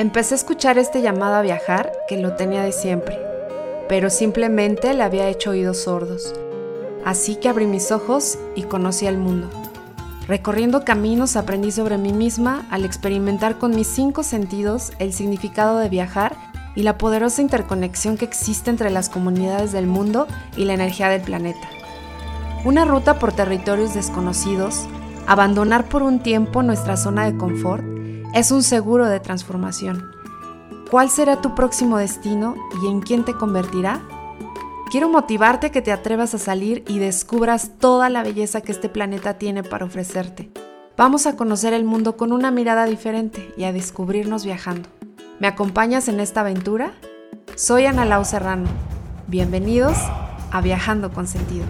Empecé a escuchar este llamado a viajar que lo tenía de siempre, pero simplemente le había hecho oídos sordos. Así que abrí mis ojos y conocí el mundo. Recorriendo caminos aprendí sobre mí misma al experimentar con mis cinco sentidos el significado de viajar y la poderosa interconexión que existe entre las comunidades del mundo y la energía del planeta. Una ruta por territorios desconocidos, abandonar por un tiempo nuestra zona de confort, es un seguro de transformación. ¿Cuál será tu próximo destino y en quién te convertirá? Quiero motivarte que te atrevas a salir y descubras toda la belleza que este planeta tiene para ofrecerte. Vamos a conocer el mundo con una mirada diferente y a descubrirnos viajando. ¿Me acompañas en esta aventura? Soy Ana Lau Serrano. Bienvenidos a Viajando con Sentido.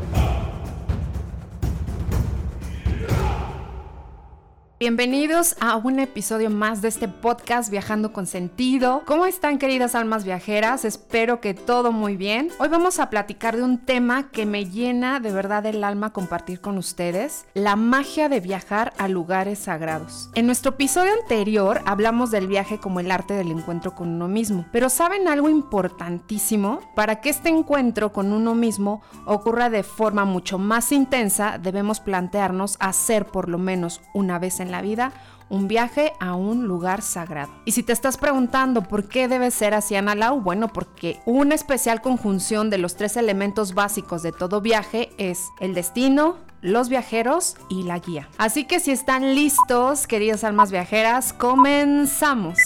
Bienvenidos a un episodio más de este podcast Viajando con Sentido. ¿Cómo están queridas almas viajeras? Espero que todo muy bien. Hoy vamos a platicar de un tema que me llena de verdad el alma compartir con ustedes, la magia de viajar a lugares sagrados. En nuestro episodio anterior hablamos del viaje como el arte del encuentro con uno mismo, pero ¿saben algo importantísimo? Para que este encuentro con uno mismo ocurra de forma mucho más intensa, debemos plantearnos hacer por lo menos una vez en la vida un viaje a un lugar sagrado. Y si te estás preguntando por qué debe ser así Analau, bueno, porque una especial conjunción de los tres elementos básicos de todo viaje es el destino, los viajeros y la guía. Así que si están listos, queridas almas viajeras, comenzamos.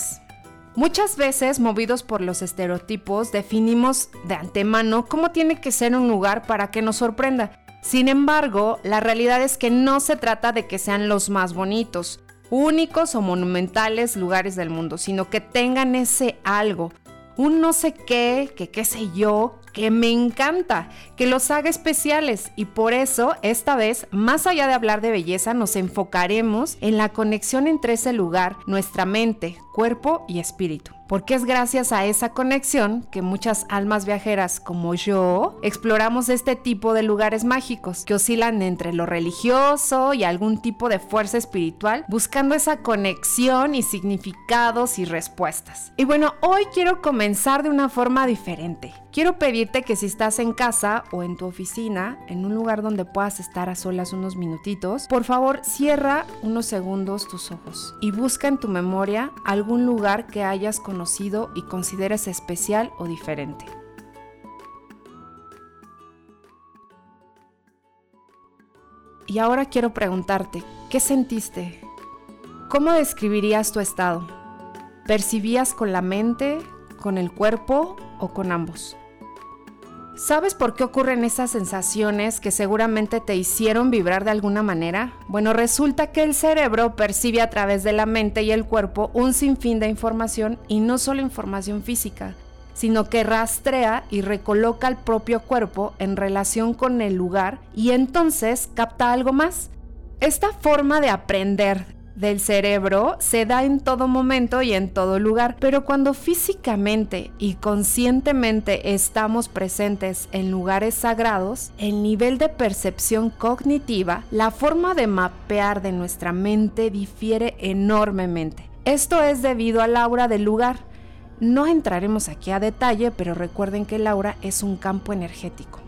Muchas veces, movidos por los estereotipos, definimos de antemano cómo tiene que ser un lugar para que nos sorprenda. Sin embargo, la realidad es que no se trata de que sean los más bonitos, únicos o monumentales lugares del mundo, sino que tengan ese algo, un no sé qué, que qué sé yo, que me encanta, que los haga especiales. Y por eso esta vez, más allá de hablar de belleza, nos enfocaremos en la conexión entre ese lugar, nuestra mente, cuerpo y espíritu porque es gracias a esa conexión que muchas almas viajeras como yo exploramos este tipo de lugares mágicos que oscilan entre lo religioso y algún tipo de fuerza espiritual, buscando esa conexión y significados y respuestas. Y bueno, hoy quiero comenzar de una forma diferente. Quiero pedirte que si estás en casa o en tu oficina, en un lugar donde puedas estar a solas unos minutitos, por favor cierra unos segundos tus ojos y busca en tu memoria algún lugar que hayas conocido y consideres especial o diferente. Y ahora quiero preguntarte, ¿qué sentiste? ¿Cómo describirías tu estado? ¿Percibías con la mente, con el cuerpo o con ambos? ¿Sabes por qué ocurren esas sensaciones que seguramente te hicieron vibrar de alguna manera? Bueno, resulta que el cerebro percibe a través de la mente y el cuerpo un sinfín de información y no solo información física, sino que rastrea y recoloca el propio cuerpo en relación con el lugar y entonces capta algo más. Esta forma de aprender del cerebro se da en todo momento y en todo lugar, pero cuando físicamente y conscientemente estamos presentes en lugares sagrados, el nivel de percepción cognitiva, la forma de mapear de nuestra mente difiere enormemente. Esto es debido al aura del lugar. No entraremos aquí a detalle, pero recuerden que el aura es un campo energético.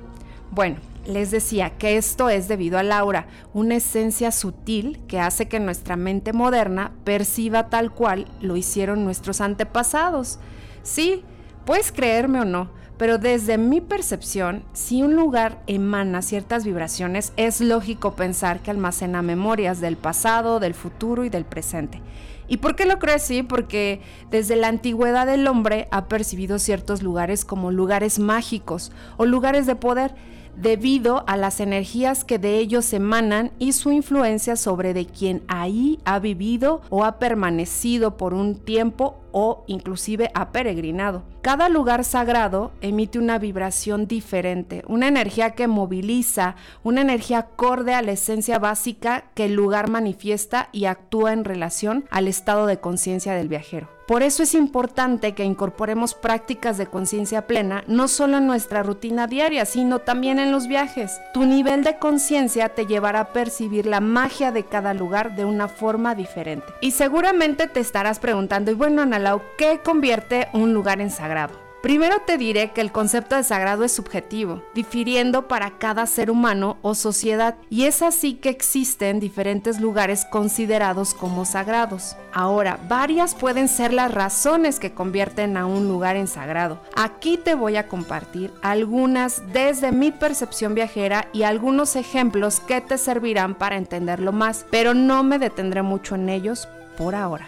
Bueno, les decía que esto es debido al aura, una esencia sutil que hace que nuestra mente moderna perciba tal cual lo hicieron nuestros antepasados. Sí, puedes creerme o no, pero desde mi percepción, si un lugar emana ciertas vibraciones, es lógico pensar que almacena memorias del pasado, del futuro y del presente. ¿Y por qué lo creo así? Porque desde la antigüedad el hombre ha percibido ciertos lugares como lugares mágicos o lugares de poder debido a las energías que de ellos emanan y su influencia sobre de quien ahí ha vivido o ha permanecido por un tiempo o inclusive ha peregrinado. Cada lugar sagrado emite una vibración diferente, una energía que moviliza, una energía acorde a la esencia básica que el lugar manifiesta y actúa en relación al estado de conciencia del viajero. Por eso es importante que incorporemos prácticas de conciencia plena no solo en nuestra rutina diaria, sino también en los viajes. Tu nivel de conciencia te llevará a percibir la magia de cada lugar de una forma diferente. Y seguramente te estarás preguntando, y bueno, Ana Palau, ¿qué convierte un lugar en sagrado? Primero te diré que el concepto de sagrado es subjetivo, difiriendo para cada ser humano o sociedad, y es así que existen diferentes lugares considerados como sagrados. Ahora, varias pueden ser las razones que convierten a un lugar en sagrado. Aquí te voy a compartir algunas desde mi percepción viajera y algunos ejemplos que te servirán para entenderlo más, pero no me detendré mucho en ellos por ahora.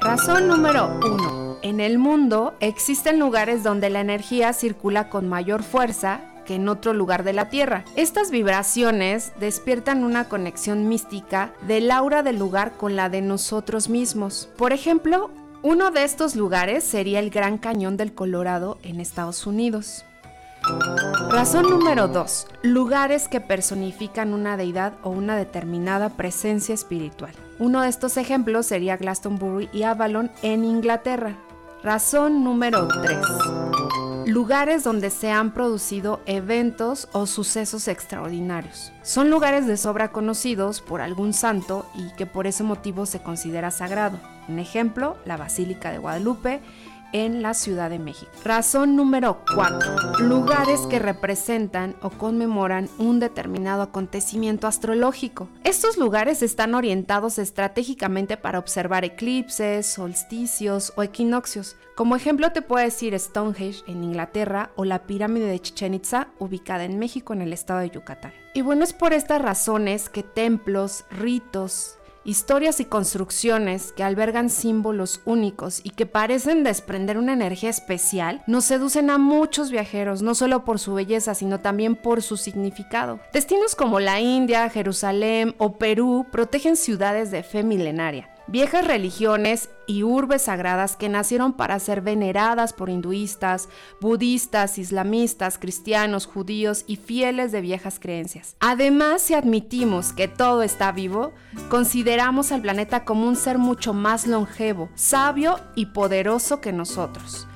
Razón número 1. En el mundo existen lugares donde la energía circula con mayor fuerza que en otro lugar de la Tierra. Estas vibraciones despiertan una conexión mística del aura del lugar con la de nosotros mismos. Por ejemplo, uno de estos lugares sería el Gran Cañón del Colorado en Estados Unidos. Razón número 2. Lugares que personifican una deidad o una determinada presencia espiritual. Uno de estos ejemplos sería Glastonbury y Avalon en Inglaterra. Razón número 3. Lugares donde se han producido eventos o sucesos extraordinarios. Son lugares de sobra conocidos por algún santo y que por ese motivo se considera sagrado. Un ejemplo, la Basílica de Guadalupe en la Ciudad de México. Razón número 4. Lugares que representan o conmemoran un determinado acontecimiento astrológico. Estos lugares están orientados estratégicamente para observar eclipses, solsticios o equinoccios. Como ejemplo te puedo decir Stonehenge en Inglaterra o la pirámide de Chichen Itza ubicada en México en el estado de Yucatán. Y bueno, es por estas razones que templos, ritos, historias y construcciones que albergan símbolos únicos y que parecen desprender una energía especial, nos seducen a muchos viajeros, no solo por su belleza, sino también por su significado. Destinos como la India, Jerusalén o Perú protegen ciudades de fe milenaria viejas religiones y urbes sagradas que nacieron para ser veneradas por hinduistas, budistas, islamistas, cristianos, judíos y fieles de viejas creencias. Además, si admitimos que todo está vivo, consideramos al planeta como un ser mucho más longevo, sabio y poderoso que nosotros.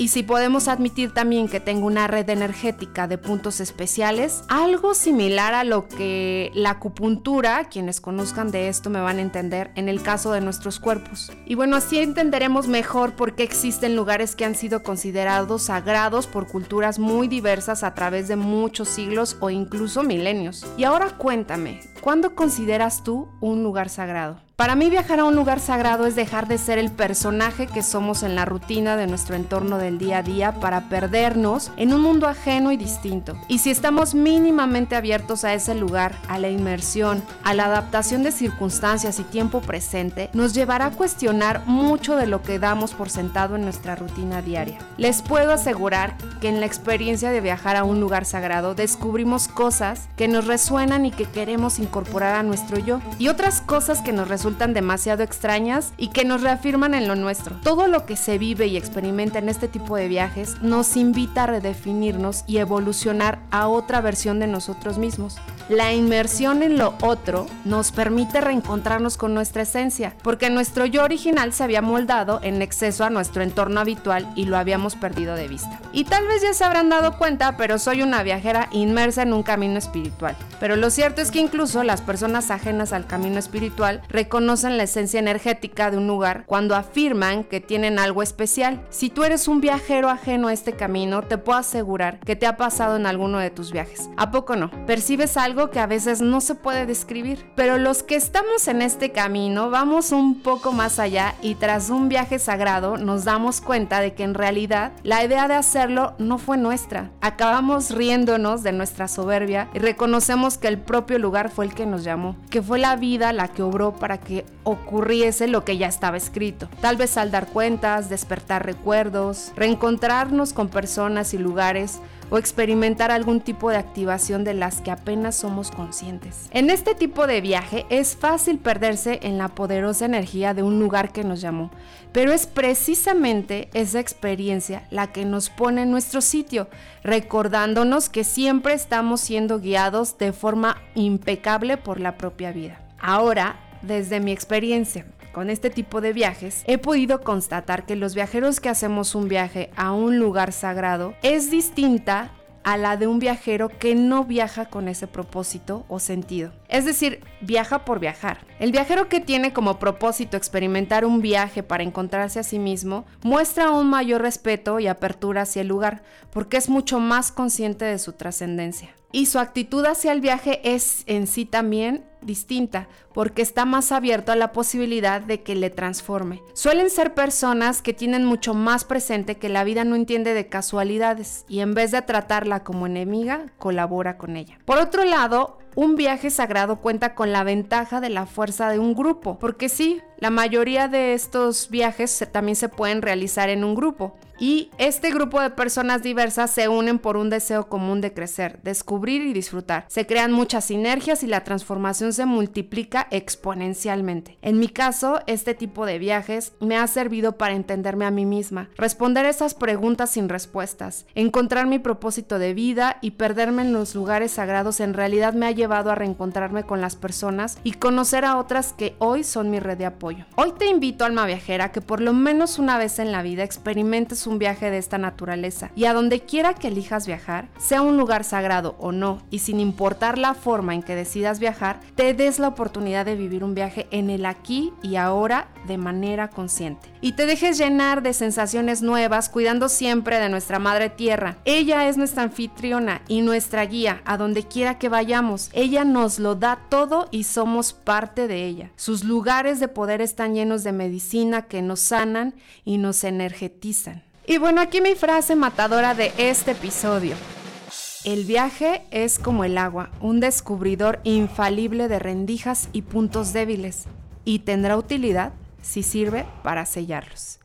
Y si podemos admitir también que tengo una red energética de puntos especiales, algo similar a lo que la acupuntura, quienes conozcan de esto me van a entender en el caso de nuestros cuerpos. Y bueno, así entenderemos mejor por qué existen lugares que han sido considerados sagrados por culturas muy diversas a través de muchos siglos o incluso milenios. Y ahora cuéntame, ¿cuándo consideras tú un lugar sagrado? Para mí viajar a un lugar sagrado es dejar de ser el personaje que somos en la rutina de nuestro entorno del día a día para perdernos en un mundo ajeno y distinto. Y si estamos mínimamente abiertos a ese lugar, a la inmersión, a la adaptación de circunstancias y tiempo presente, nos llevará a cuestionar mucho de lo que damos por sentado en nuestra rutina diaria. Les puedo asegurar que en la experiencia de viajar a un lugar sagrado descubrimos cosas que nos resuenan y que queremos incorporar a nuestro yo y otras cosas que nos resultan tan demasiado extrañas y que nos reafirman en lo nuestro. Todo lo que se vive y experimenta en este tipo de viajes nos invita a redefinirnos y evolucionar a otra versión de nosotros mismos. La inmersión en lo otro nos permite reencontrarnos con nuestra esencia, porque nuestro yo original se había moldado en exceso a nuestro entorno habitual y lo habíamos perdido de vista. Y tal vez ya se habrán dado cuenta, pero soy una viajera inmersa en un camino espiritual. Pero lo cierto es que incluso las personas ajenas al camino espiritual reconocen la esencia energética de un lugar cuando afirman que tienen algo especial. Si tú eres un viajero ajeno a este camino, te puedo asegurar que te ha pasado en alguno de tus viajes. ¿A poco no? Percibes algo que a veces no se puede describir. Pero los que estamos en este camino vamos un poco más allá y tras un viaje sagrado nos damos cuenta de que en realidad la idea de hacerlo no fue nuestra. Acabamos riéndonos de nuestra soberbia y reconocemos que el propio lugar fue el que nos llamó, que fue la vida la que obró para ocurriese lo que ya estaba escrito. Tal vez al dar cuentas, despertar recuerdos, reencontrarnos con personas y lugares, o experimentar algún tipo de activación de las que apenas somos conscientes. En este tipo de viaje es fácil perderse en la poderosa energía de un lugar que nos llamó, pero es precisamente esa experiencia la que nos pone en nuestro sitio, recordándonos que siempre estamos siendo guiados de forma impecable por la propia vida. Ahora, desde mi experiencia, con este tipo de viajes, he podido constatar que los viajeros que hacemos un viaje a un lugar sagrado es distinta a la de un viajero que no viaja con ese propósito o sentido. Es decir, viaja por viajar. El viajero que tiene como propósito experimentar un viaje para encontrarse a sí mismo muestra un mayor respeto y apertura hacia el lugar, porque es mucho más consciente de su trascendencia. Y su actitud hacia el viaje es en sí también distinta, porque está más abierto a la posibilidad de que le transforme. Suelen ser personas que tienen mucho más presente que la vida no entiende de casualidades y en vez de tratarla como enemiga, colabora con ella. Por otro lado, un viaje sagrado cuenta con la ventaja de la fuerza de un grupo, porque sí, la mayoría de estos viajes también se pueden realizar en un grupo. Y este grupo de personas diversas se unen por un deseo común de crecer, descubrir y disfrutar. Se crean muchas sinergias y la transformación se multiplica exponencialmente. En mi caso, este tipo de viajes me ha servido para entenderme a mí misma, responder esas preguntas sin respuestas, encontrar mi propósito de vida y perderme en los lugares sagrados en realidad me ha llevado a reencontrarme con las personas y conocer a otras que hoy son mi red de apoyo. Hoy te invito, alma viajera, que por lo menos una vez en la vida experimentes un viaje de esta naturaleza y a donde quiera que elijas viajar, sea un lugar sagrado o no, y sin importar la forma en que decidas viajar, te des la oportunidad de vivir un viaje en el aquí y ahora de manera consciente. Y te dejes llenar de sensaciones nuevas, cuidando siempre de nuestra madre tierra. Ella es nuestra anfitriona y nuestra guía a donde quiera que vayamos. Ella nos lo da todo y somos parte de ella. Sus lugares de poder están llenos de medicina que nos sanan y nos energetizan. Y bueno, aquí mi frase matadora de este episodio. El viaje es como el agua, un descubridor infalible de rendijas y puntos débiles, y tendrá utilidad si sirve para sellarlos.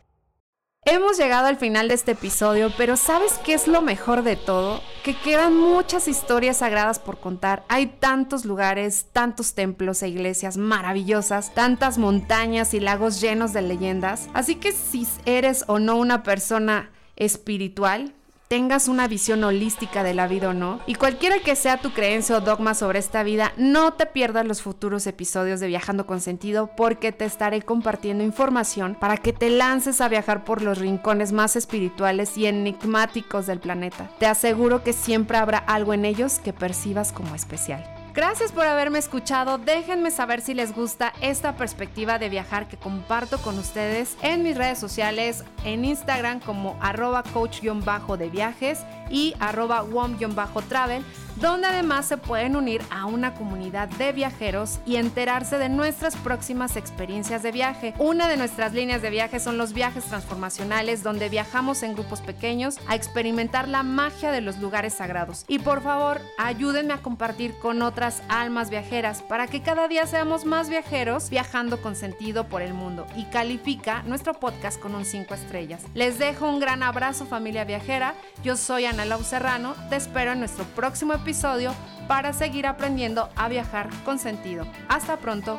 Hemos llegado al final de este episodio, pero ¿sabes qué es lo mejor de todo? Que quedan muchas historias sagradas por contar. Hay tantos lugares, tantos templos e iglesias maravillosas, tantas montañas y lagos llenos de leyendas. Así que si eres o no una persona espiritual, tengas una visión holística de la vida o no, y cualquiera que sea tu creencia o dogma sobre esta vida, no te pierdas los futuros episodios de Viajando con Sentido porque te estaré compartiendo información para que te lances a viajar por los rincones más espirituales y enigmáticos del planeta. Te aseguro que siempre habrá algo en ellos que percibas como especial. Gracias por haberme escuchado. Déjenme saber si les gusta esta perspectiva de viajar que comparto con ustedes en mis redes sociales, en Instagram como arroba coach-de viajes y arroba wom-travel donde además se pueden unir a una comunidad de viajeros y enterarse de nuestras próximas experiencias de viaje. Una de nuestras líneas de viaje son los viajes transformacionales, donde viajamos en grupos pequeños a experimentar la magia de los lugares sagrados. Y por favor, ayúdenme a compartir con otras almas viajeras para que cada día seamos más viajeros viajando con sentido por el mundo. Y califica nuestro podcast con un 5 estrellas. Les dejo un gran abrazo familia viajera. Yo soy Ana Lau Serrano. Te espero en nuestro próximo episodio episodio para seguir aprendiendo a viajar con sentido. Hasta pronto.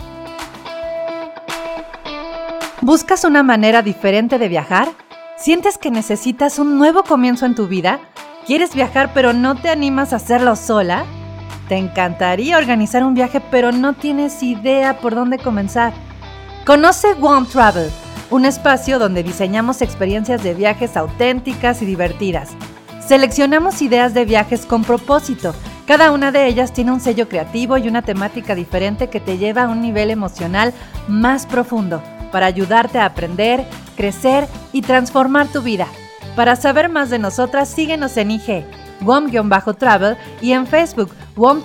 ¿Buscas una manera diferente de viajar? ¿Sientes que necesitas un nuevo comienzo en tu vida? ¿Quieres viajar pero no te animas a hacerlo sola? ¿Te encantaría organizar un viaje pero no tienes idea por dónde comenzar? Conoce One Travel, un espacio donde diseñamos experiencias de viajes auténticas y divertidas Seleccionamos ideas de viajes con propósito. Cada una de ellas tiene un sello creativo y una temática diferente que te lleva a un nivel emocional más profundo para ayudarte a aprender, crecer y transformar tu vida. Para saber más de nosotras, síguenos en IG, WOM-Travel y en Facebook, WOM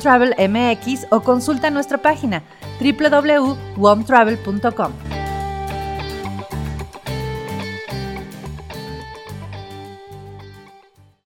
o consulta nuestra página www.womtravel.com.